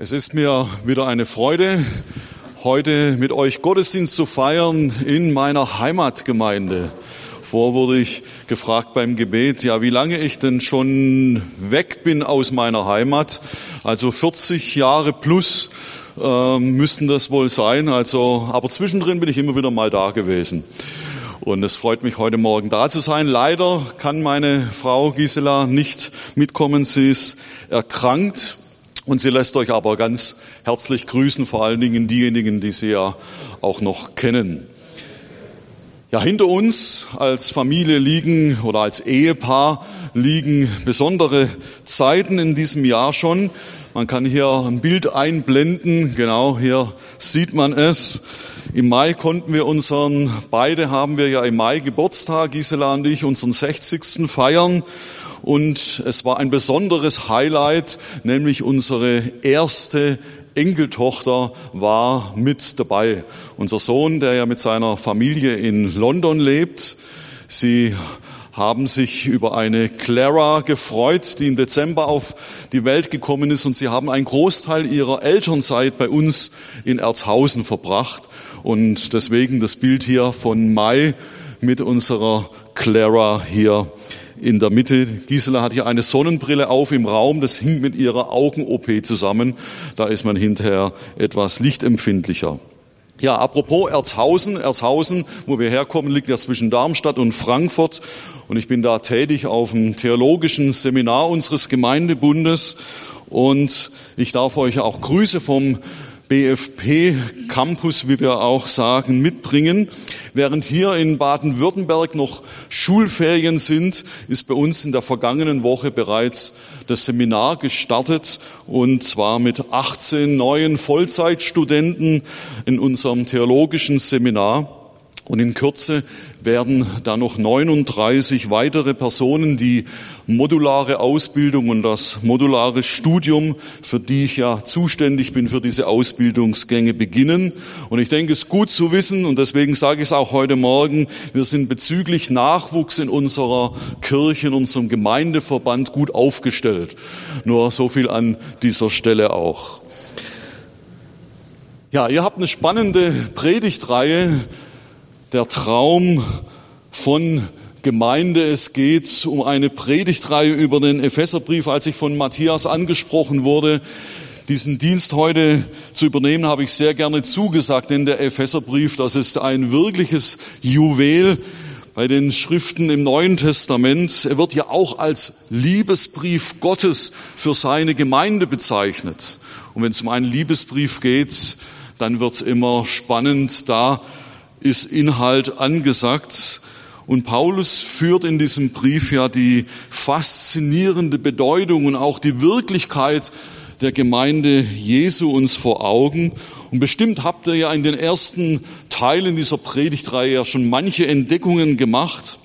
Es ist mir wieder eine Freude, heute mit euch Gottesdienst zu feiern in meiner Heimatgemeinde. Vor wurde ich gefragt beim Gebet, ja, wie lange ich denn schon weg bin aus meiner Heimat. Also 40 Jahre plus äh, müssten das wohl sein. Also, aber zwischendrin bin ich immer wieder mal da gewesen. Und es freut mich, heute Morgen da zu sein. Leider kann meine Frau Gisela nicht mitkommen. Sie ist erkrankt und sie lässt euch aber ganz herzlich grüßen, vor allen Dingen diejenigen, die sie ja auch noch kennen. Ja, hinter uns als Familie liegen oder als Ehepaar liegen besondere Zeiten in diesem Jahr schon. Man kann hier ein Bild einblenden. Genau, hier sieht man es. Im Mai konnten wir unseren, beide haben wir ja im Mai Geburtstag, Gisela und ich, unseren 60. feiern und es war ein besonderes Highlight, nämlich unsere erste Enkeltochter war mit dabei. Unser Sohn, der ja mit seiner Familie in London lebt, sie haben sich über eine Clara gefreut, die im Dezember auf die Welt gekommen ist. Und sie haben einen Großteil ihrer Elternzeit bei uns in Erzhausen verbracht. Und deswegen das Bild hier von Mai mit unserer Clara hier in der Mitte. Gisela hat hier eine Sonnenbrille auf im Raum, das hing mit ihrer Augen-OP zusammen. Da ist man hinterher etwas lichtempfindlicher. Ja, apropos Erzhausen. Erzhausen, wo wir herkommen, liegt ja zwischen Darmstadt und Frankfurt. Und ich bin da tätig auf dem theologischen Seminar unseres Gemeindebundes. Und ich darf euch auch Grüße vom BFP Campus, wie wir auch sagen, mitbringen. Während hier in Baden-Württemberg noch Schulferien sind, ist bei uns in der vergangenen Woche bereits das Seminar gestartet und zwar mit 18 neuen Vollzeitstudenten in unserem theologischen Seminar. Und in Kürze werden da noch 39 weitere Personen die modulare Ausbildung und das modulare Studium, für die ich ja zuständig bin für diese Ausbildungsgänge beginnen. Und ich denke, es ist gut zu wissen, und deswegen sage ich es auch heute Morgen, wir sind bezüglich Nachwuchs in unserer Kirche, in unserem Gemeindeverband gut aufgestellt. Nur so viel an dieser Stelle auch. Ja, ihr habt eine spannende Predigtreihe der Traum von Gemeinde. Es geht um eine Predigtreihe über den Epheserbrief. Als ich von Matthias angesprochen wurde, diesen Dienst heute zu übernehmen, habe ich sehr gerne zugesagt, denn der Epheserbrief, das ist ein wirkliches Juwel bei den Schriften im Neuen Testament. Er wird ja auch als Liebesbrief Gottes für seine Gemeinde bezeichnet. Und wenn es um einen Liebesbrief geht, dann wird es immer spannend. Da ist Inhalt angesagt. Und Paulus führt in diesem Brief ja die faszinierende Bedeutung und auch die Wirklichkeit der Gemeinde Jesu uns vor Augen. Und bestimmt habt ihr ja in den ersten Teilen dieser Predigtreihe ja schon manche Entdeckungen gemacht.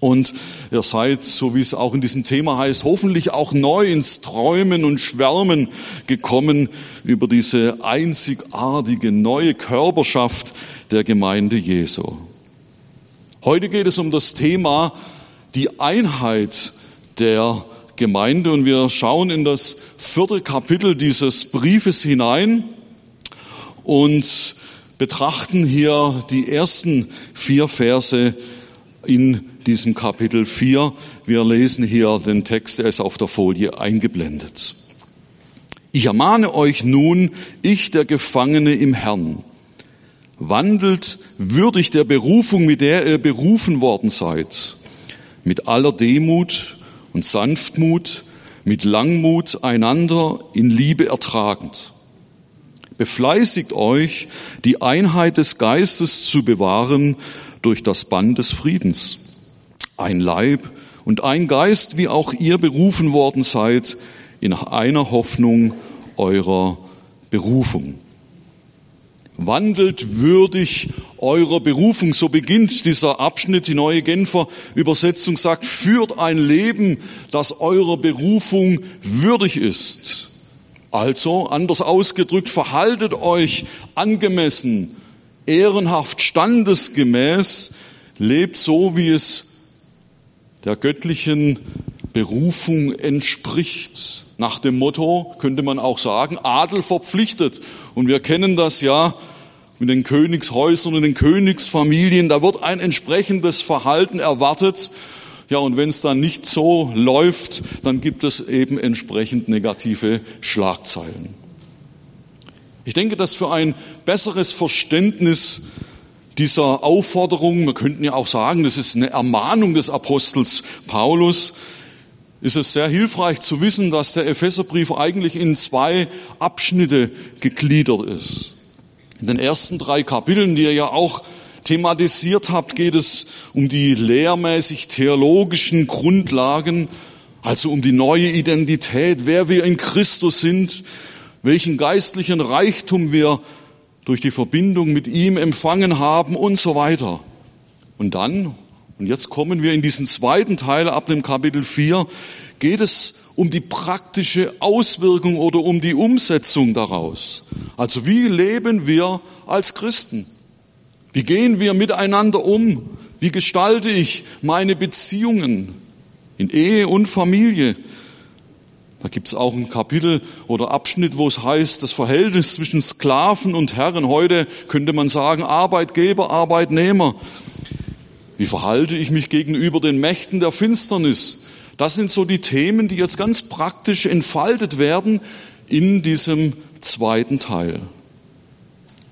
Und ihr seid, so wie es auch in diesem Thema heißt, hoffentlich auch neu ins Träumen und Schwärmen gekommen über diese einzigartige neue Körperschaft der Gemeinde Jesu. Heute geht es um das Thema die Einheit der Gemeinde und wir schauen in das vierte Kapitel dieses Briefes hinein und betrachten hier die ersten vier Verse in diesem Kapitel 4. Wir lesen hier den Text, er ist auf der Folie eingeblendet. Ich ermahne euch nun, ich der Gefangene im Herrn, wandelt würdig der Berufung, mit der ihr berufen worden seid, mit aller Demut und Sanftmut, mit Langmut einander in Liebe ertragend. Befleißigt euch, die Einheit des Geistes zu bewahren durch das Band des Friedens ein Leib und ein Geist, wie auch ihr berufen worden seid, in einer Hoffnung eurer Berufung. Wandelt würdig eurer Berufung. So beginnt dieser Abschnitt. Die neue Genfer Übersetzung sagt, führt ein Leben, das eurer Berufung würdig ist. Also, anders ausgedrückt, verhaltet euch angemessen, ehrenhaft, standesgemäß, lebt so, wie es der göttlichen Berufung entspricht. Nach dem Motto könnte man auch sagen, Adel verpflichtet. Und wir kennen das ja mit den Königshäusern und den Königsfamilien. Da wird ein entsprechendes Verhalten erwartet. Ja, und wenn es dann nicht so läuft, dann gibt es eben entsprechend negative Schlagzeilen. Ich denke, dass für ein besseres Verständnis dieser Aufforderung, wir könnten ja auch sagen, das ist eine Ermahnung des Apostels Paulus, ist es sehr hilfreich zu wissen, dass der Epheserbrief eigentlich in zwei Abschnitte gegliedert ist. In den ersten drei Kapiteln, die ihr ja auch thematisiert habt, geht es um die lehrmäßig theologischen Grundlagen, also um die neue Identität, wer wir in Christus sind, welchen geistlichen Reichtum wir durch die Verbindung mit ihm empfangen haben und so weiter. Und dann, und jetzt kommen wir in diesen zweiten Teil ab dem Kapitel 4, geht es um die praktische Auswirkung oder um die Umsetzung daraus. Also wie leben wir als Christen? Wie gehen wir miteinander um? Wie gestalte ich meine Beziehungen in Ehe und Familie? Da gibt es auch ein Kapitel oder Abschnitt, wo es heißt, das Verhältnis zwischen Sklaven und Herren. Heute könnte man sagen, Arbeitgeber, Arbeitnehmer. Wie verhalte ich mich gegenüber den Mächten der Finsternis? Das sind so die Themen, die jetzt ganz praktisch entfaltet werden in diesem zweiten Teil.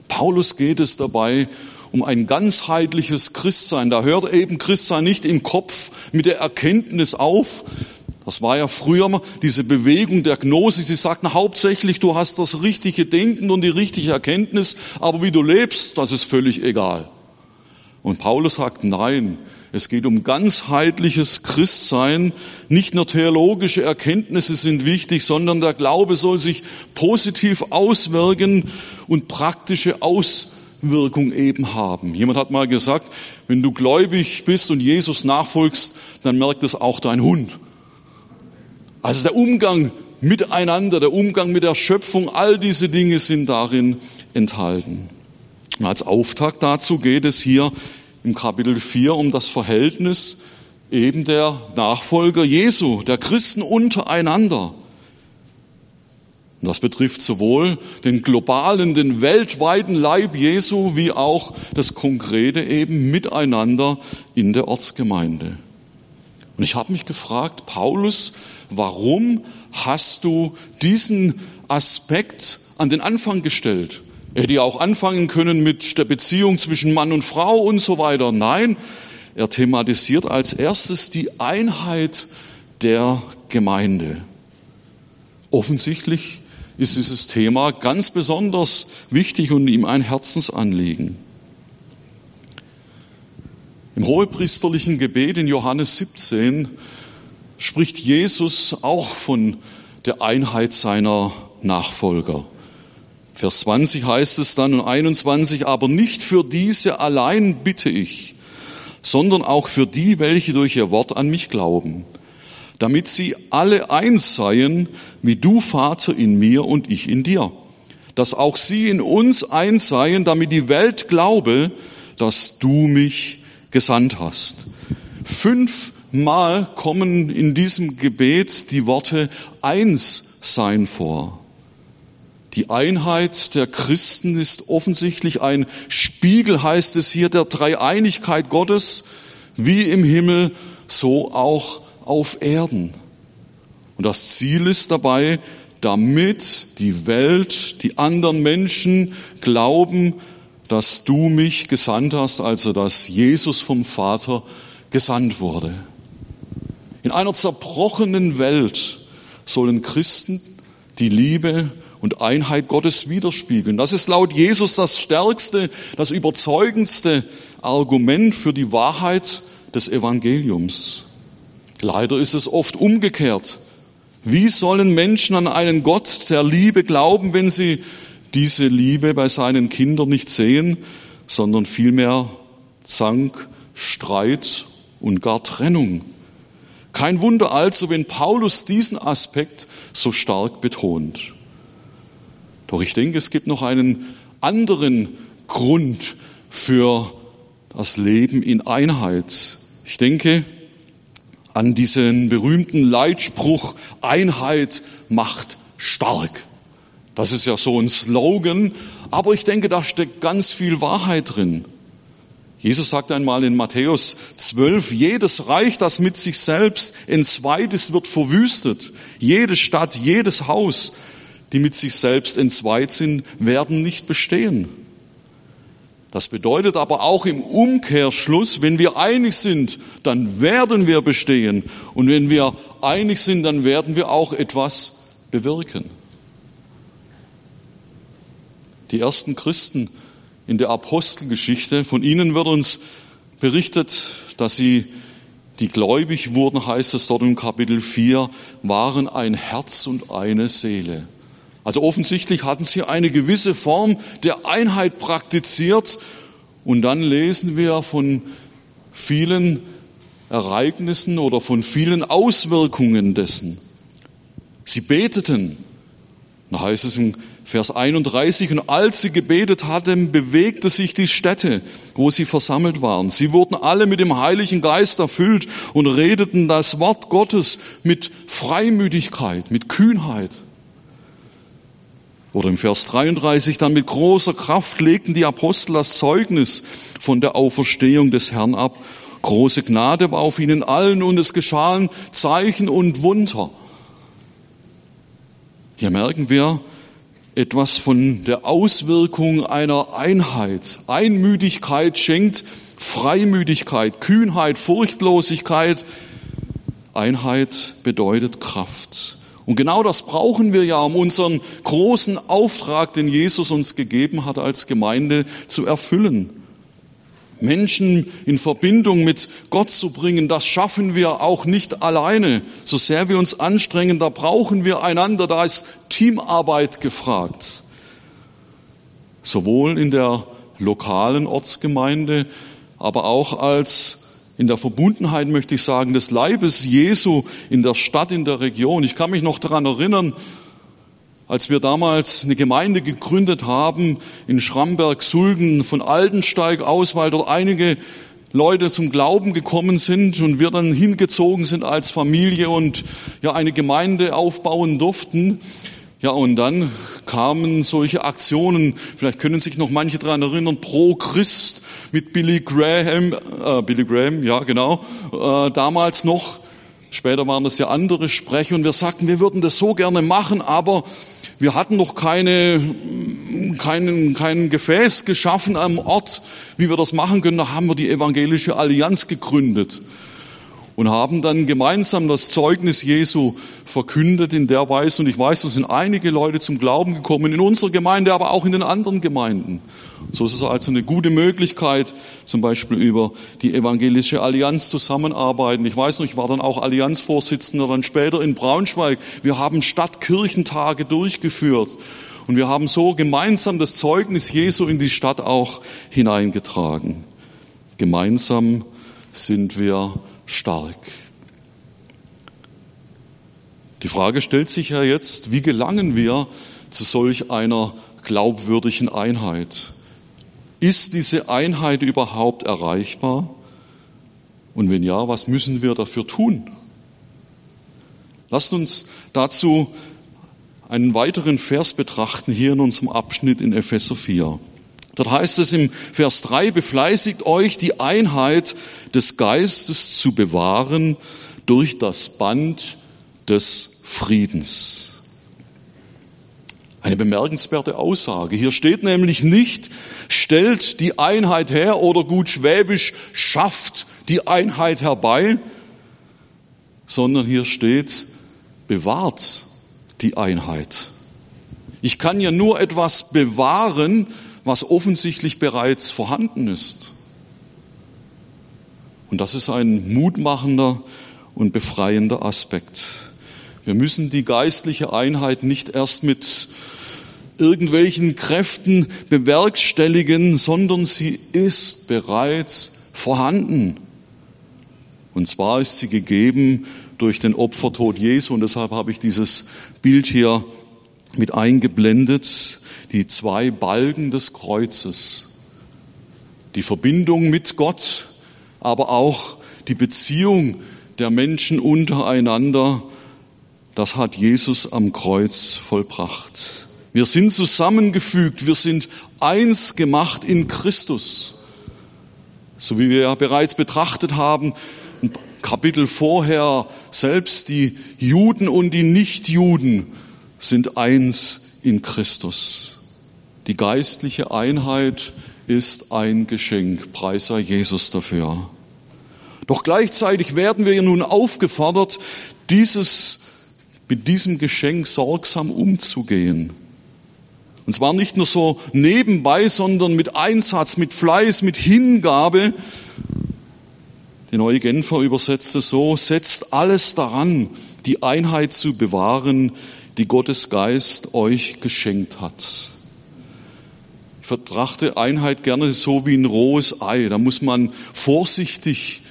Paulus geht es dabei um ein ganzheitliches Christsein. Da hört eben Christsein nicht im Kopf mit der Erkenntnis auf, das war ja früher diese Bewegung der Gnose. Sie sagten hauptsächlich, du hast das richtige Denken und die richtige Erkenntnis, aber wie du lebst, das ist völlig egal. Und Paulus sagt, nein, es geht um ganzheitliches Christsein. Nicht nur theologische Erkenntnisse sind wichtig, sondern der Glaube soll sich positiv auswirken und praktische Auswirkung eben haben. Jemand hat mal gesagt, wenn du gläubig bist und Jesus nachfolgst, dann merkt es auch dein Hund. Also der Umgang miteinander, der Umgang mit der Schöpfung, all diese Dinge sind darin enthalten. Als Auftakt dazu geht es hier im Kapitel 4 um das Verhältnis eben der Nachfolger Jesu, der Christen untereinander. Das betrifft sowohl den globalen, den weltweiten Leib Jesu, wie auch das konkrete eben Miteinander in der Ortsgemeinde. Und ich habe mich gefragt, Paulus warum hast du diesen Aspekt an den Anfang gestellt? Er hätte ja auch anfangen können mit der Beziehung zwischen Mann und Frau und so weiter. Nein, er thematisiert als erstes die Einheit der Gemeinde. Offensichtlich ist dieses Thema ganz besonders wichtig und ihm ein Herzensanliegen. Im hohepriesterlichen Gebet in Johannes 17 spricht Jesus auch von der Einheit seiner Nachfolger. Vers 20 heißt es dann und 21, aber nicht für diese allein bitte ich, sondern auch für die, welche durch ihr Wort an mich glauben, damit sie alle eins seien, wie du, Vater, in mir und ich in dir, dass auch sie in uns eins seien, damit die Welt glaube, dass du mich gesandt hast. Fünf Mal kommen in diesem Gebet die Worte eins sein vor. Die Einheit der Christen ist offensichtlich ein Spiegel, heißt es hier, der Dreieinigkeit Gottes, wie im Himmel, so auch auf Erden. Und das Ziel ist dabei, damit die Welt, die anderen Menschen glauben, dass du mich gesandt hast, also dass Jesus vom Vater gesandt wurde. In einer zerbrochenen Welt sollen Christen die Liebe und Einheit Gottes widerspiegeln. Das ist laut Jesus das stärkste, das überzeugendste Argument für die Wahrheit des Evangeliums. Leider ist es oft umgekehrt. Wie sollen Menschen an einen Gott der Liebe glauben, wenn sie diese Liebe bei seinen Kindern nicht sehen, sondern vielmehr Zank, Streit und gar Trennung? Kein Wunder also, wenn Paulus diesen Aspekt so stark betont. Doch ich denke, es gibt noch einen anderen Grund für das Leben in Einheit. Ich denke, an diesen berühmten Leitspruch Einheit macht stark. Das ist ja so ein Slogan, aber ich denke, da steckt ganz viel Wahrheit drin. Jesus sagt einmal in Matthäus 12, jedes Reich, das mit sich selbst entzweit ist, wird verwüstet. Jede Stadt, jedes Haus, die mit sich selbst entzweit sind, werden nicht bestehen. Das bedeutet aber auch im Umkehrschluss, wenn wir einig sind, dann werden wir bestehen. Und wenn wir einig sind, dann werden wir auch etwas bewirken. Die ersten Christen in der Apostelgeschichte, von ihnen wird uns berichtet, dass sie, die gläubig wurden, heißt es dort im Kapitel 4, waren ein Herz und eine Seele. Also offensichtlich hatten sie eine gewisse Form der Einheit praktiziert. Und dann lesen wir von vielen Ereignissen oder von vielen Auswirkungen dessen. Sie beteten. Da heißt es im Vers 31, und als sie gebetet hatten, bewegte sich die Stätte, wo sie versammelt waren. Sie wurden alle mit dem Heiligen Geist erfüllt und redeten das Wort Gottes mit Freimütigkeit, mit Kühnheit. Oder im Vers 33, dann mit großer Kraft legten die Apostel das Zeugnis von der Auferstehung des Herrn ab. Große Gnade war auf ihnen allen und es geschahen Zeichen und Wunder. Hier merken wir etwas von der Auswirkung einer Einheit. Einmütigkeit schenkt Freimütigkeit, Kühnheit, Furchtlosigkeit. Einheit bedeutet Kraft. Und genau das brauchen wir ja, um unseren großen Auftrag, den Jesus uns gegeben hat, als Gemeinde zu erfüllen. Menschen in Verbindung mit Gott zu bringen, das schaffen wir auch nicht alleine. So sehr wir uns anstrengen, da brauchen wir einander, da ist Teamarbeit gefragt. Sowohl in der lokalen Ortsgemeinde, aber auch als in der Verbundenheit, möchte ich sagen, des Leibes Jesu in der Stadt, in der Region. Ich kann mich noch daran erinnern, als wir damals eine Gemeinde gegründet haben in Schramberg-Sulden von Altensteig aus, weil dort einige Leute zum Glauben gekommen sind und wir dann hingezogen sind als Familie und ja eine Gemeinde aufbauen durften. Ja, und dann kamen solche Aktionen, vielleicht können sich noch manche daran erinnern, pro Christ mit Billy Graham, äh, Billy Graham, ja genau, äh, damals noch, später waren das ja andere Sprecher und wir sagten, wir würden das so gerne machen, aber wir hatten noch keine, keinen, kein Gefäß geschaffen am Ort, wie wir das machen können. Da haben wir die Evangelische Allianz gegründet und haben dann gemeinsam das Zeugnis Jesu verkündet in der Weise. Und ich weiß, da sind einige Leute zum Glauben gekommen, in unserer Gemeinde, aber auch in den anderen Gemeinden. So ist es also eine gute Möglichkeit, zum Beispiel über die Evangelische Allianz zusammenarbeiten. Ich weiß noch, ich war dann auch Allianzvorsitzender dann später in Braunschweig. Wir haben Stadtkirchentage durchgeführt. Und wir haben so gemeinsam das Zeugnis Jesu in die Stadt auch hineingetragen. Gemeinsam sind wir stark. Die Frage stellt sich ja jetzt, wie gelangen wir zu solch einer glaubwürdigen Einheit? Ist diese Einheit überhaupt erreichbar? Und wenn ja, was müssen wir dafür tun? Lasst uns dazu einen weiteren Vers betrachten hier in unserem Abschnitt in Epheser 4. Dort heißt es im Vers 3, befleißigt euch, die Einheit des Geistes zu bewahren durch das Band des Friedens. Eine bemerkenswerte Aussage. Hier steht nämlich nicht, stellt die Einheit her oder gut schwäbisch, schafft die Einheit herbei, sondern hier steht, bewahrt die Einheit. Ich kann ja nur etwas bewahren, was offensichtlich bereits vorhanden ist. Und das ist ein mutmachender und befreiender Aspekt. Wir müssen die geistliche Einheit nicht erst mit irgendwelchen Kräften bewerkstelligen, sondern sie ist bereits vorhanden. Und zwar ist sie gegeben durch den Opfertod Jesu. Und deshalb habe ich dieses Bild hier mit eingeblendet die zwei Balken des Kreuzes. Die Verbindung mit Gott, aber auch die Beziehung, der Menschen untereinander, das hat Jesus am Kreuz vollbracht. Wir sind zusammengefügt, wir sind eins gemacht in Christus. So wie wir ja bereits betrachtet haben, ein Kapitel vorher, selbst die Juden und die Nichtjuden sind eins in Christus. Die geistliche Einheit ist ein Geschenk. Preis sei Jesus dafür. Doch gleichzeitig werden wir nun aufgefordert, dieses, mit diesem Geschenk sorgsam umzugehen. Und zwar nicht nur so nebenbei, sondern mit Einsatz, mit Fleiß, mit Hingabe. Die neue Genfer übersetzt es so, setzt alles daran, die Einheit zu bewahren, die Gottes Geist euch geschenkt hat. Ich vertrachte Einheit gerne so wie ein rohes Ei. Da muss man vorsichtig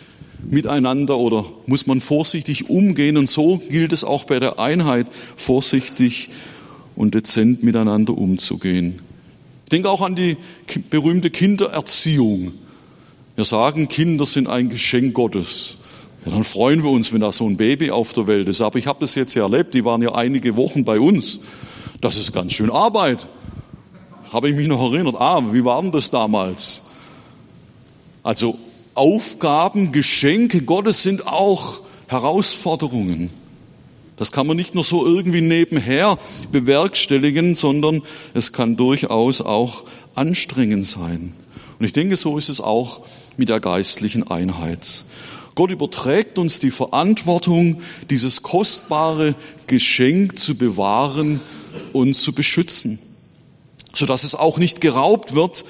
miteinander oder muss man vorsichtig umgehen und so gilt es auch bei der Einheit, vorsichtig und dezent miteinander umzugehen. Ich denke auch an die berühmte Kindererziehung. Wir sagen, Kinder sind ein Geschenk Gottes. Ja, dann freuen wir uns, wenn da so ein Baby auf der Welt ist. Aber ich habe das jetzt ja erlebt, die waren ja einige Wochen bei uns. Das ist ganz schön Arbeit habe ich mich noch erinnert, ah, wie war denn das damals? Also Aufgaben, Geschenke Gottes sind auch Herausforderungen. Das kann man nicht nur so irgendwie nebenher bewerkstelligen, sondern es kann durchaus auch anstrengend sein. Und ich denke, so ist es auch mit der geistlichen Einheit. Gott überträgt uns die Verantwortung, dieses kostbare Geschenk zu bewahren und zu beschützen sodass es auch nicht geraubt wird.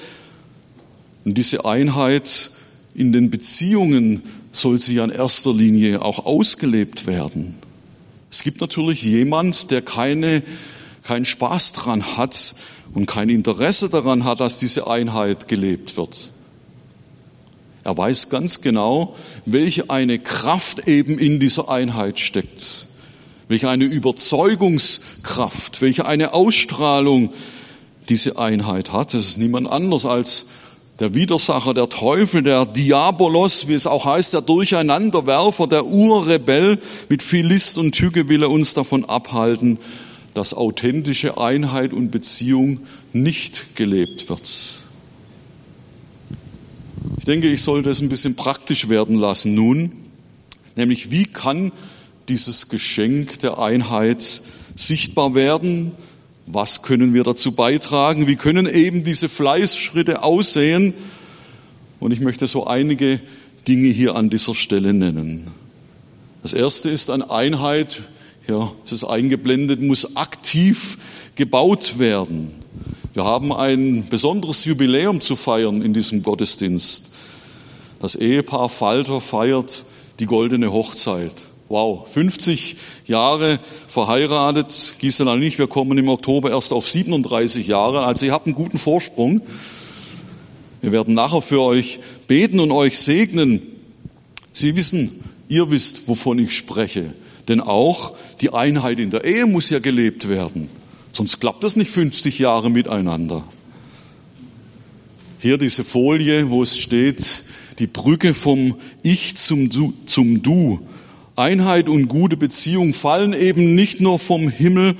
Und diese Einheit in den Beziehungen soll sie ja in erster Linie auch ausgelebt werden. Es gibt natürlich jemand, der keine, keinen Spaß dran hat und kein Interesse daran hat, dass diese Einheit gelebt wird. Er weiß ganz genau, welche eine Kraft eben in dieser Einheit steckt, welche eine Überzeugungskraft, welche eine Ausstrahlung diese Einheit hat. Es ist niemand anders als der Widersacher, der Teufel, der Diabolos, wie es auch heißt, der Durcheinanderwerfer, der Urrebell. Mit viel List und Tücke will er uns davon abhalten, dass authentische Einheit und Beziehung nicht gelebt wird. Ich denke, ich sollte es ein bisschen praktisch werden lassen. Nun, nämlich wie kann dieses Geschenk der Einheit sichtbar werden, was können wir dazu beitragen? Wie können eben diese Fleißschritte aussehen? Und ich möchte so einige Dinge hier an dieser Stelle nennen. Das erste ist eine Einheit, ja, es ist eingeblendet, muss aktiv gebaut werden. Wir haben ein besonderes Jubiläum zu feiern in diesem Gottesdienst. Das Ehepaar Falter feiert die goldene Hochzeit. Wow, 50 Jahre verheiratet, Gisela und ich, wir kommen im Oktober erst auf 37 Jahre, also ihr habt einen guten Vorsprung. Wir werden nachher für euch beten und euch segnen. Sie wissen, ihr wisst, wovon ich spreche. Denn auch die Einheit in der Ehe muss ja gelebt werden. Sonst klappt das nicht 50 Jahre miteinander. Hier diese Folie, wo es steht, die Brücke vom Ich zum Du. Zum du. Einheit und gute Beziehung fallen eben nicht nur vom Himmel,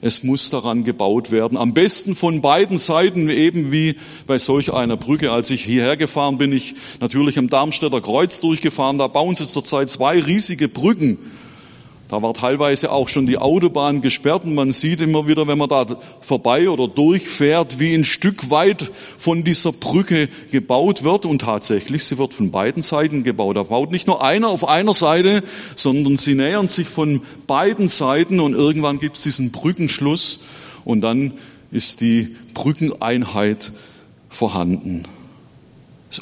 es muss daran gebaut werden. Am besten von beiden Seiten, eben wie bei solch einer Brücke. Als ich hierher gefahren bin, ich natürlich am Darmstädter Kreuz durchgefahren, da bauen sie zurzeit zwei riesige Brücken. Da war teilweise auch schon die Autobahn gesperrt und man sieht immer wieder, wenn man da vorbei oder durchfährt, wie ein Stück weit von dieser Brücke gebaut wird. Und tatsächlich, sie wird von beiden Seiten gebaut. Da baut nicht nur einer auf einer Seite, sondern sie nähern sich von beiden Seiten und irgendwann gibt es diesen Brückenschluss und dann ist die Brückeneinheit vorhanden.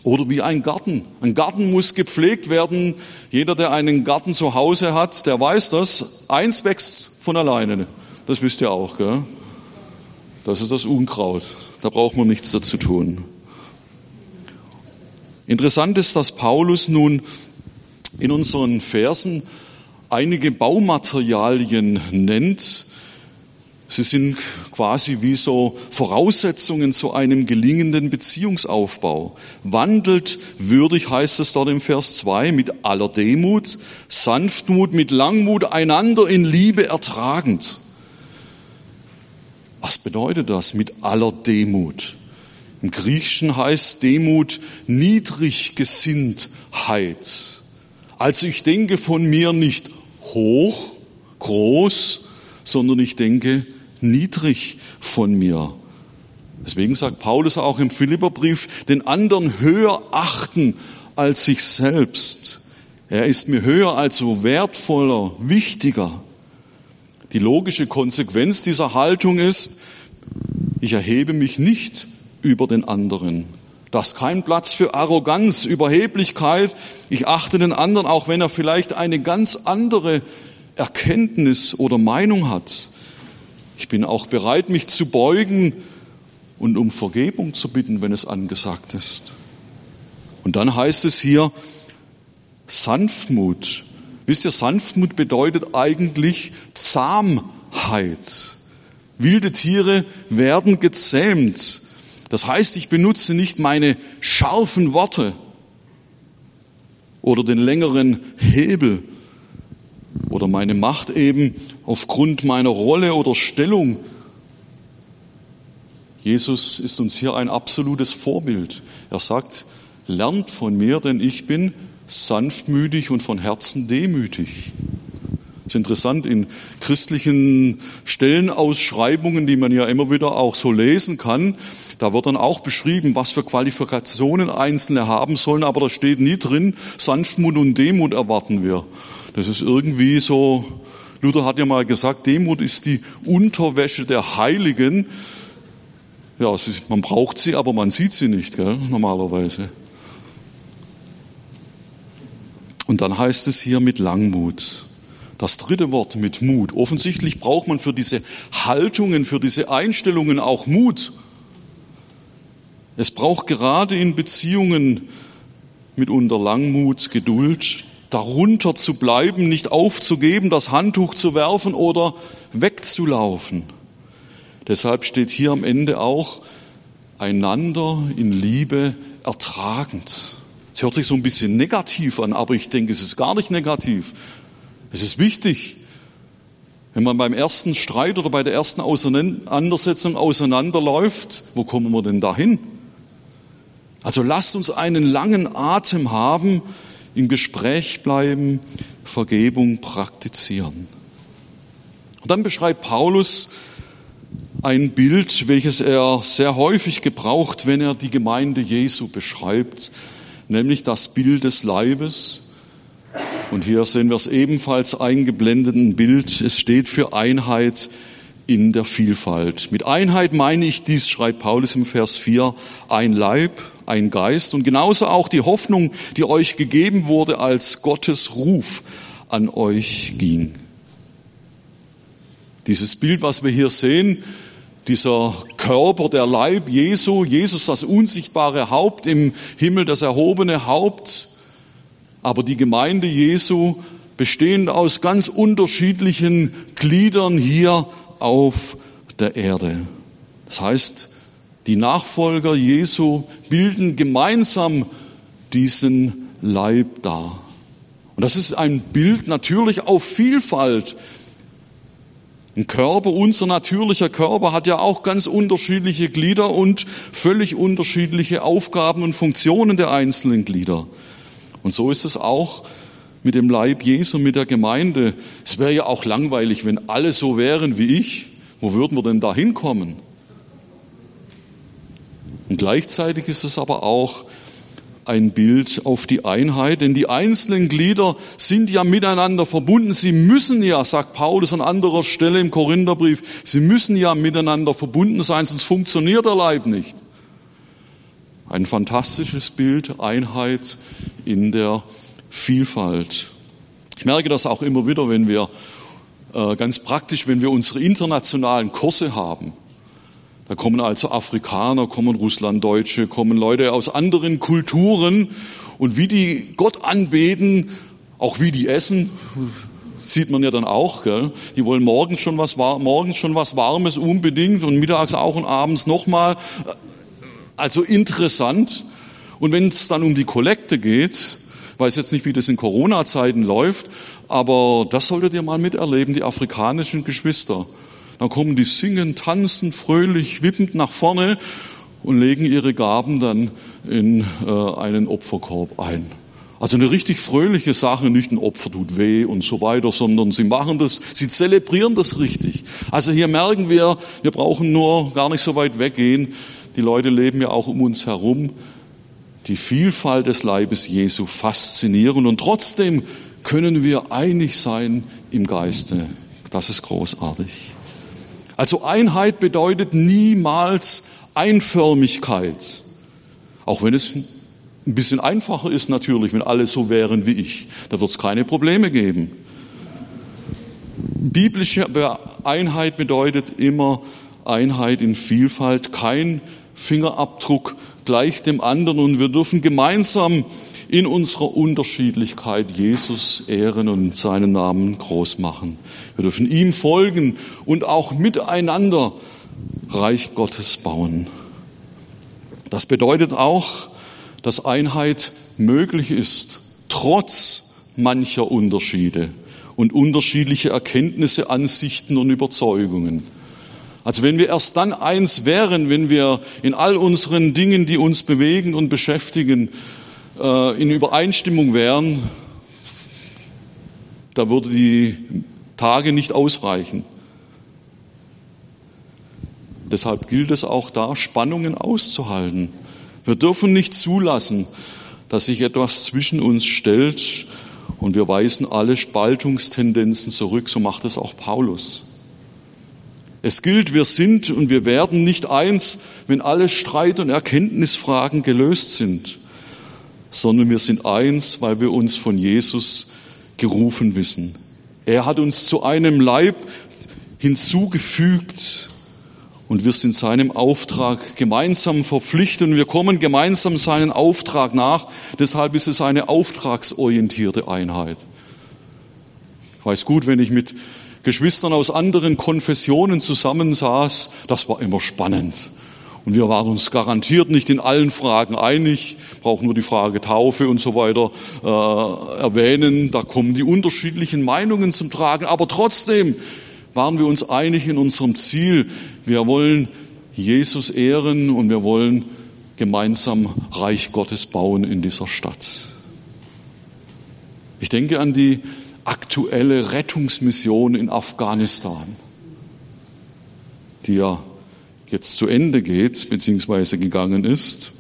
Oder wie ein Garten. Ein Garten muss gepflegt werden. Jeder, der einen Garten zu Hause hat, der weiß das. Eins wächst von alleine. Das wisst ihr auch. Gell? Das ist das Unkraut. Da braucht man nichts dazu tun. Interessant ist, dass Paulus nun in unseren Versen einige Baumaterialien nennt, Sie sind quasi wie so Voraussetzungen zu einem gelingenden Beziehungsaufbau. Wandelt würdig heißt es dort im Vers 2 mit aller Demut, Sanftmut, mit Langmut, einander in Liebe ertragend. Was bedeutet das mit aller Demut? Im Griechischen heißt Demut Niedriggesinntheit. Also ich denke von mir nicht hoch, groß, sondern ich denke niedrig von mir. Deswegen sagt Paulus auch im Philipperbrief, den anderen höher achten als sich selbst. Er ist mir höher, also wertvoller, wichtiger. Die logische Konsequenz dieser Haltung ist, ich erhebe mich nicht über den anderen. Das ist kein Platz für Arroganz, Überheblichkeit. Ich achte den anderen, auch wenn er vielleicht eine ganz andere Erkenntnis oder Meinung hat. Ich bin auch bereit, mich zu beugen und um Vergebung zu bitten, wenn es angesagt ist. Und dann heißt es hier Sanftmut. Wisst ihr, Sanftmut bedeutet eigentlich Zahmheit. Wilde Tiere werden gezähmt. Das heißt, ich benutze nicht meine scharfen Worte oder den längeren Hebel oder meine Macht eben aufgrund meiner Rolle oder Stellung. Jesus ist uns hier ein absolutes Vorbild. Er sagt, lernt von mir, denn ich bin sanftmütig und von Herzen demütig. Das ist interessant, in christlichen Stellenausschreibungen, die man ja immer wieder auch so lesen kann, da wird dann auch beschrieben, was für Qualifikationen Einzelne haben sollen, aber da steht nie drin, Sanftmut und Demut erwarten wir. Das ist irgendwie so, Luther hat ja mal gesagt, Demut ist die Unterwäsche der Heiligen. Ja, man braucht sie, aber man sieht sie nicht, gell, normalerweise. Und dann heißt es hier mit Langmut. Das dritte Wort mit Mut. Offensichtlich braucht man für diese Haltungen, für diese Einstellungen auch Mut. Es braucht gerade in Beziehungen mitunter Langmut, Geduld, darunter zu bleiben, nicht aufzugeben, das Handtuch zu werfen oder wegzulaufen. Deshalb steht hier am Ende auch einander in Liebe ertragend. Es hört sich so ein bisschen negativ an, aber ich denke, es ist gar nicht negativ. Es ist wichtig, wenn man beim ersten Streit oder bei der ersten Auseinandersetzung auseinanderläuft, wo kommen wir denn dahin? Also lasst uns einen langen Atem haben, im Gespräch bleiben, Vergebung praktizieren. Und dann beschreibt Paulus ein Bild, welches er sehr häufig gebraucht, wenn er die Gemeinde Jesu beschreibt, nämlich das Bild des Leibes, und hier sehen wir es ebenfalls eingeblendet, ein Bild. Es steht für Einheit in der Vielfalt. Mit Einheit meine ich dies, schreibt Paulus im Vers 4, ein Leib, ein Geist und genauso auch die Hoffnung, die euch gegeben wurde, als Gottes Ruf an euch ging. Dieses Bild, was wir hier sehen, dieser Körper, der Leib Jesu, Jesus das unsichtbare Haupt im Himmel, das erhobene Haupt, aber die Gemeinde Jesu bestehend aus ganz unterschiedlichen Gliedern hier auf der Erde. Das heißt, die Nachfolger Jesu bilden gemeinsam diesen Leib dar. Und das ist ein Bild natürlich auf Vielfalt. Ein Körper, unser natürlicher Körper hat ja auch ganz unterschiedliche Glieder und völlig unterschiedliche Aufgaben und Funktionen der einzelnen Glieder. Und so ist es auch mit dem Leib Jesu, mit der Gemeinde. Es wäre ja auch langweilig, wenn alle so wären wie ich. Wo würden wir denn da hinkommen? Und gleichzeitig ist es aber auch ein Bild auf die Einheit, denn die einzelnen Glieder sind ja miteinander verbunden. Sie müssen ja, sagt Paulus an anderer Stelle im Korintherbrief, sie müssen ja miteinander verbunden sein, sonst funktioniert der Leib nicht. Ein fantastisches Bild, Einheit in der Vielfalt. Ich merke das auch immer wieder, wenn wir äh, ganz praktisch, wenn wir unsere internationalen Kurse haben. Da kommen also Afrikaner, kommen Russlanddeutsche, kommen Leute aus anderen Kulturen und wie die Gott anbeten, auch wie die essen, sieht man ja dann auch, gell? Die wollen morgens schon was, morgens schon was Warmes unbedingt und mittags auch und abends nochmal. Also interessant. Und wenn es dann um die Kollekte geht, weiß jetzt nicht, wie das in Corona-Zeiten läuft, aber das solltet ihr mal miterleben, die afrikanischen Geschwister. Dann kommen die singen, tanzen, fröhlich, wippend nach vorne und legen ihre Gaben dann in äh, einen Opferkorb ein. Also eine richtig fröhliche Sache, nicht ein Opfer tut weh und so weiter, sondern sie machen das, sie zelebrieren das richtig. Also hier merken wir, wir brauchen nur gar nicht so weit weggehen. Die Leute leben ja auch um uns herum. Die Vielfalt des Leibes Jesu faszinieren und trotzdem können wir einig sein im Geiste. Das ist großartig. Also Einheit bedeutet niemals Einförmigkeit. Auch wenn es ein bisschen einfacher ist natürlich, wenn alle so wären wie ich. Da wird es keine Probleme geben. Biblische Einheit bedeutet immer Einheit in Vielfalt, kein Fingerabdruck gleich dem anderen und wir dürfen gemeinsam in unserer Unterschiedlichkeit Jesus ehren und seinen Namen groß machen. Wir dürfen ihm folgen und auch miteinander Reich Gottes bauen. Das bedeutet auch, dass Einheit möglich ist, trotz mancher Unterschiede und unterschiedliche Erkenntnisse, Ansichten und Überzeugungen. Also wenn wir erst dann eins wären, wenn wir in all unseren Dingen, die uns bewegen und beschäftigen, äh, in Übereinstimmung wären, da würde die Tage nicht ausreichen. Deshalb gilt es auch da, Spannungen auszuhalten. Wir dürfen nicht zulassen, dass sich etwas zwischen uns stellt und wir weisen alle Spaltungstendenzen zurück. So macht es auch Paulus. Es gilt, wir sind und wir werden nicht eins, wenn alle Streit- und Erkenntnisfragen gelöst sind, sondern wir sind eins, weil wir uns von Jesus gerufen wissen. Er hat uns zu einem Leib hinzugefügt und wir sind seinem Auftrag gemeinsam verpflichtet und wir kommen gemeinsam seinen Auftrag nach. Deshalb ist es eine auftragsorientierte Einheit. Ich weiß gut, wenn ich mit Geschwistern aus anderen Konfessionen zusammensaß, das war immer spannend. Und wir waren uns garantiert nicht in allen Fragen einig, brauchen nur die Frage Taufe und so weiter äh, erwähnen. Da kommen die unterschiedlichen Meinungen zum Tragen. Aber trotzdem waren wir uns einig in unserem Ziel. Wir wollen Jesus ehren und wir wollen gemeinsam Reich Gottes bauen in dieser Stadt. Ich denke an die aktuelle Rettungsmission in Afghanistan, die ja jetzt zu Ende geht, beziehungsweise gegangen ist.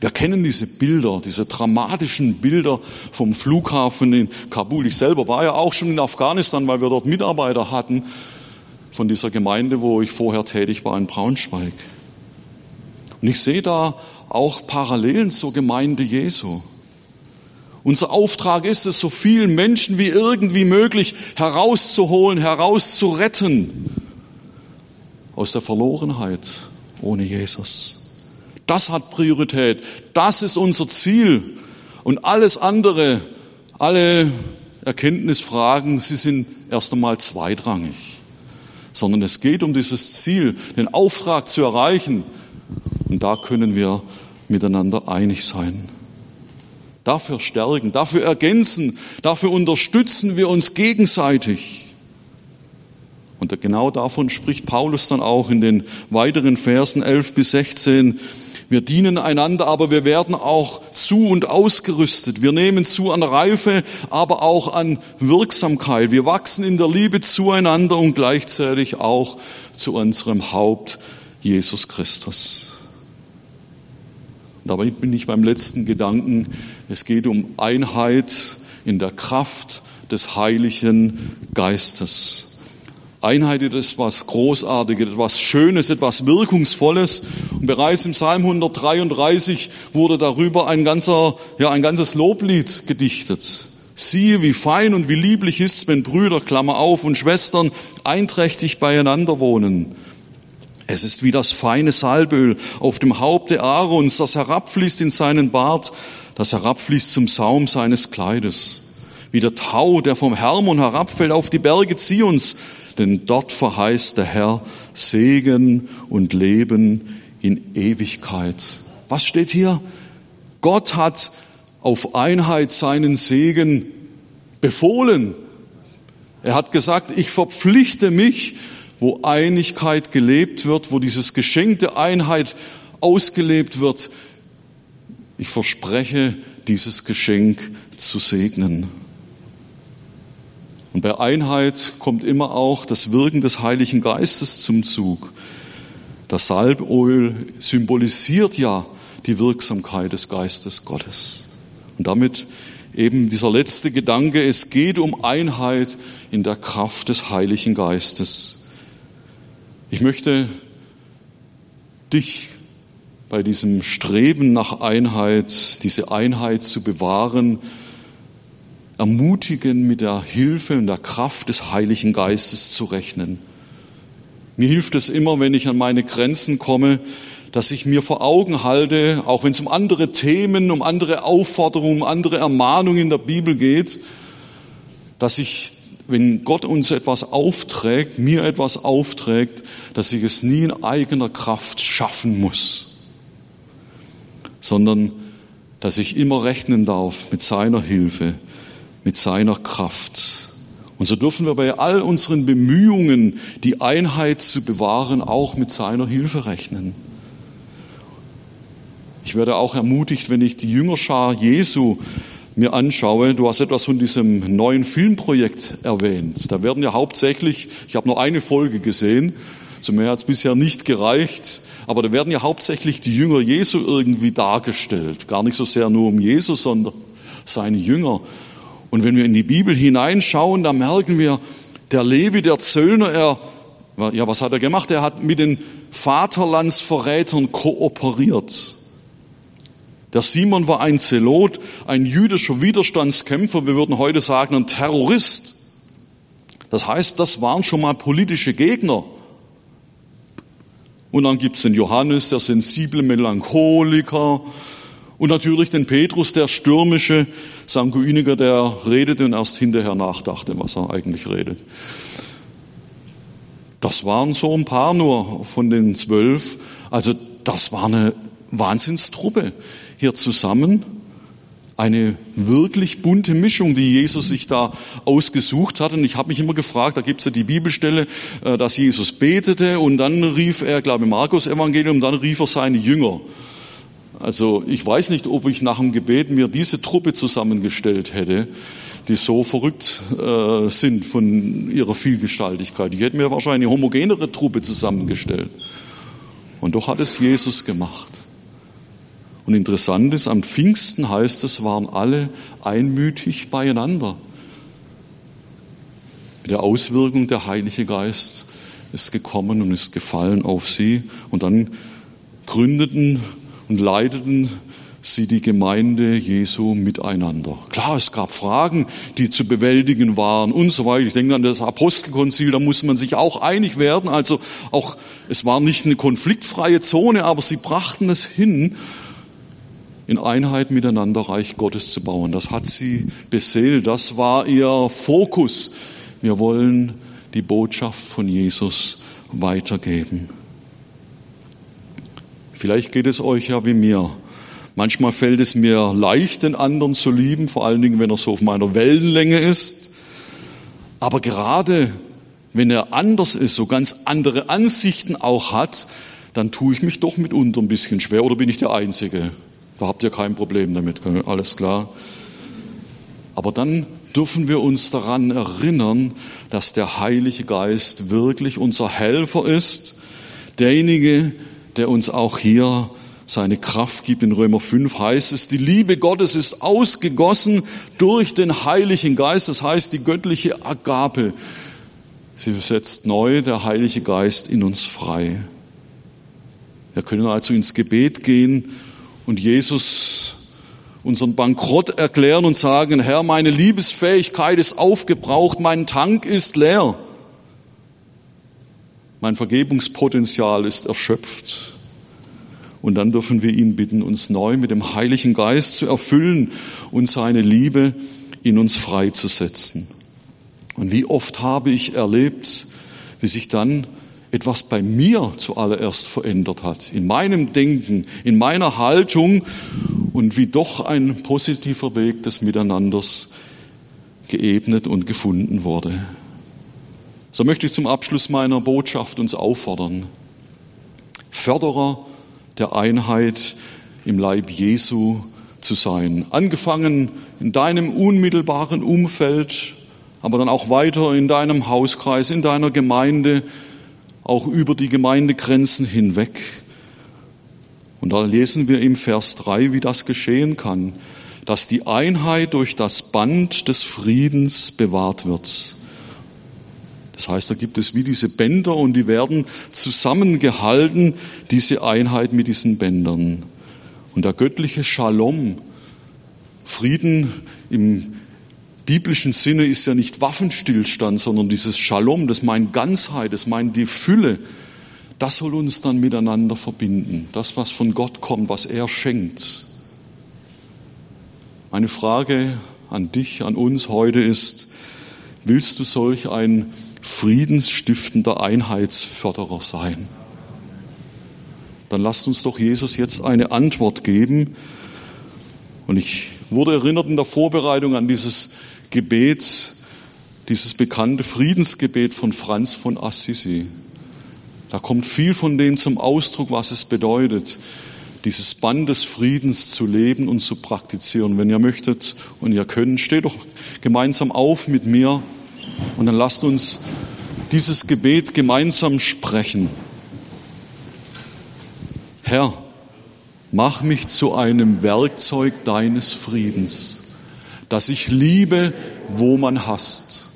Wir kennen diese Bilder, diese dramatischen Bilder vom Flughafen in Kabul. Ich selber war ja auch schon in Afghanistan, weil wir dort Mitarbeiter hatten von dieser Gemeinde, wo ich vorher tätig war in Braunschweig. Und ich sehe da auch Parallelen zur Gemeinde Jesu. Unser Auftrag ist es, so vielen Menschen wie irgendwie möglich herauszuholen, herauszuretten aus der Verlorenheit ohne Jesus. Das hat Priorität. Das ist unser Ziel. Und alles andere, alle Erkenntnisfragen, sie sind erst einmal zweitrangig. Sondern es geht um dieses Ziel, den Auftrag zu erreichen. Und da können wir miteinander einig sein. Dafür stärken, dafür ergänzen, dafür unterstützen wir uns gegenseitig. Und genau davon spricht Paulus dann auch in den weiteren Versen 11 bis 16. Wir dienen einander, aber wir werden auch zu und ausgerüstet. Wir nehmen zu an Reife, aber auch an Wirksamkeit. Wir wachsen in der Liebe zueinander und gleichzeitig auch zu unserem Haupt Jesus Christus. Dabei bin ich beim letzten Gedanken. Es geht um Einheit in der Kraft des Heiligen Geistes. Einheit ist etwas Großartiges, etwas Schönes, etwas Wirkungsvolles. Und bereits im Psalm 133 wurde darüber ein ganzer, ja, ein ganzes Loblied gedichtet. Siehe, wie fein und wie lieblich ist's, wenn Brüder, Klammer auf, und Schwestern einträchtig beieinander wohnen. Es ist wie das feine Salböl auf dem Haupte Aarons, das herabfließt in seinen Bart, das herabfließt zum Saum seines Kleides wie der Tau, der vom Hermon herabfällt auf die Berge Zions. Denn dort verheißt der Herr Segen und Leben in Ewigkeit. Was steht hier? Gott hat auf Einheit seinen Segen befohlen. Er hat gesagt, ich verpflichte mich, wo Einigkeit gelebt wird, wo dieses Geschenk der Einheit ausgelebt wird. Ich verspreche, dieses Geschenk zu segnen. Und bei Einheit kommt immer auch das Wirken des Heiligen Geistes zum Zug. Das Salböl symbolisiert ja die Wirksamkeit des Geistes Gottes. Und damit eben dieser letzte Gedanke, es geht um Einheit in der Kraft des Heiligen Geistes. Ich möchte dich bei diesem Streben nach Einheit, diese Einheit zu bewahren, ermutigen, mit der Hilfe und der Kraft des Heiligen Geistes zu rechnen. Mir hilft es immer, wenn ich an meine Grenzen komme, dass ich mir vor Augen halte, auch wenn es um andere Themen, um andere Aufforderungen, um andere Ermahnungen in der Bibel geht, dass ich, wenn Gott uns etwas aufträgt, mir etwas aufträgt, dass ich es nie in eigener Kraft schaffen muss, sondern dass ich immer rechnen darf mit seiner Hilfe, mit seiner Kraft. Und so dürfen wir bei all unseren Bemühungen, die Einheit zu bewahren, auch mit seiner Hilfe rechnen. Ich werde auch ermutigt, wenn ich die Jüngerschar Jesu mir anschaue, du hast etwas von diesem neuen Filmprojekt erwähnt. Da werden ja hauptsächlich, ich habe nur eine Folge gesehen, zu mehr hat es bisher nicht gereicht, aber da werden ja hauptsächlich die Jünger Jesu irgendwie dargestellt. Gar nicht so sehr nur um Jesus, sondern seine Jünger. Und wenn wir in die Bibel hineinschauen, da merken wir, der Levi, der Zöllner, er, ja, was hat er gemacht? Er hat mit den Vaterlandsverrätern kooperiert. Der Simon war ein Zelot, ein jüdischer Widerstandskämpfer, wir würden heute sagen ein Terrorist. Das heißt, das waren schon mal politische Gegner. Und dann gibt es den Johannes, der sensible Melancholiker. Und natürlich den Petrus, der stürmische Sanguiniker, der redete und erst hinterher nachdachte, was er eigentlich redet. Das waren so ein paar nur von den zwölf. Also das war eine Wahnsinnstruppe hier zusammen. Eine wirklich bunte Mischung, die Jesus sich da ausgesucht hat. Und ich habe mich immer gefragt, da gibt es ja die Bibelstelle, äh, dass Jesus betete und dann rief er, glaube ich, Markus Evangelium, dann rief er seine Jünger. Also ich weiß nicht, ob ich nach dem Gebet mir diese Truppe zusammengestellt hätte, die so verrückt äh, sind von ihrer Vielgestaltigkeit. Ich hätte mir wahrscheinlich eine homogenere Truppe zusammengestellt. Und doch hat es Jesus gemacht. Und interessant ist, am Pfingsten heißt es, waren alle einmütig beieinander. Mit der Auswirkung der Heilige Geist ist gekommen und ist gefallen auf sie. Und dann gründeten und leiteten sie die Gemeinde Jesu miteinander. Klar, es gab Fragen, die zu bewältigen waren und so weiter. Ich denke an das Apostelkonzil, da muss man sich auch einig werden. Also auch, es war nicht eine konfliktfreie Zone, aber sie brachten es hin, in Einheit miteinander Reich Gottes zu bauen. Das hat sie beseelt, das war ihr Fokus. Wir wollen die Botschaft von Jesus weitergeben. Vielleicht geht es euch ja wie mir. Manchmal fällt es mir leicht, den anderen zu lieben, vor allen Dingen, wenn er so auf meiner Wellenlänge ist. Aber gerade wenn er anders ist, so ganz andere Ansichten auch hat, dann tue ich mich doch mitunter ein bisschen schwer oder bin ich der Einzige? Da habt ihr kein Problem damit, alles klar. Aber dann dürfen wir uns daran erinnern, dass der Heilige Geist wirklich unser Helfer ist, derjenige, der uns auch hier seine Kraft gibt. In Römer 5 heißt es, die Liebe Gottes ist ausgegossen durch den Heiligen Geist, das heißt die göttliche Agape. Sie setzt neu der Heilige Geist in uns frei. Wir können also ins Gebet gehen und Jesus unseren Bankrott erklären und sagen, Herr, meine Liebesfähigkeit ist aufgebraucht, mein Tank ist leer, mein Vergebungspotenzial ist erschöpft. Und dann dürfen wir ihn bitten, uns neu mit dem Heiligen Geist zu erfüllen und seine Liebe in uns freizusetzen. Und wie oft habe ich erlebt, wie sich dann etwas bei mir zuallererst verändert hat, in meinem Denken, in meiner Haltung und wie doch ein positiver Weg des Miteinanders geebnet und gefunden wurde. So möchte ich zum Abschluss meiner Botschaft uns auffordern. Förderer der Einheit im Leib Jesu zu sein. Angefangen in deinem unmittelbaren Umfeld, aber dann auch weiter in deinem Hauskreis, in deiner Gemeinde, auch über die Gemeindegrenzen hinweg. Und da lesen wir im Vers 3, wie das geschehen kann, dass die Einheit durch das Band des Friedens bewahrt wird. Das heißt, da gibt es wie diese Bänder und die werden zusammengehalten, diese Einheit mit diesen Bändern. Und der göttliche Shalom, Frieden im biblischen Sinne ist ja nicht Waffenstillstand, sondern dieses Shalom, das meint Ganzheit, das meint die Fülle. Das soll uns dann miteinander verbinden. Das, was von Gott kommt, was er schenkt. Eine Frage an dich, an uns heute ist, willst du solch ein friedensstiftender Einheitsförderer sein? Dann lasst uns doch Jesus jetzt eine Antwort geben. Und ich wurde erinnert in der Vorbereitung an dieses Gebet, dieses bekannte Friedensgebet von Franz von Assisi. Da kommt viel von dem zum Ausdruck, was es bedeutet, dieses Band des Friedens zu leben und zu praktizieren. Wenn ihr möchtet und ihr könnt, steht doch gemeinsam auf mit mir und dann lasst uns dieses Gebet gemeinsam sprechen. Herr, mach mich zu einem Werkzeug deines Friedens dass ich liebe, wo man hasst,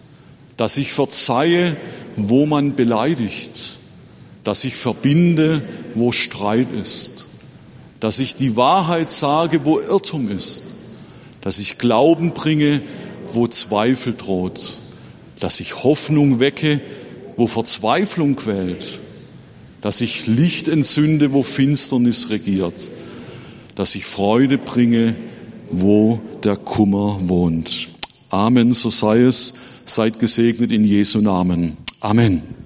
dass ich verzeihe, wo man beleidigt, dass ich verbinde, wo Streit ist, dass ich die Wahrheit sage, wo Irrtum ist, dass ich Glauben bringe, wo Zweifel droht, dass ich Hoffnung wecke, wo Verzweiflung quält, dass ich Licht entzünde, wo Finsternis regiert, dass ich Freude bringe, wo der Kummer wohnt. Amen, so sei es. Seid gesegnet in Jesu Namen. Amen.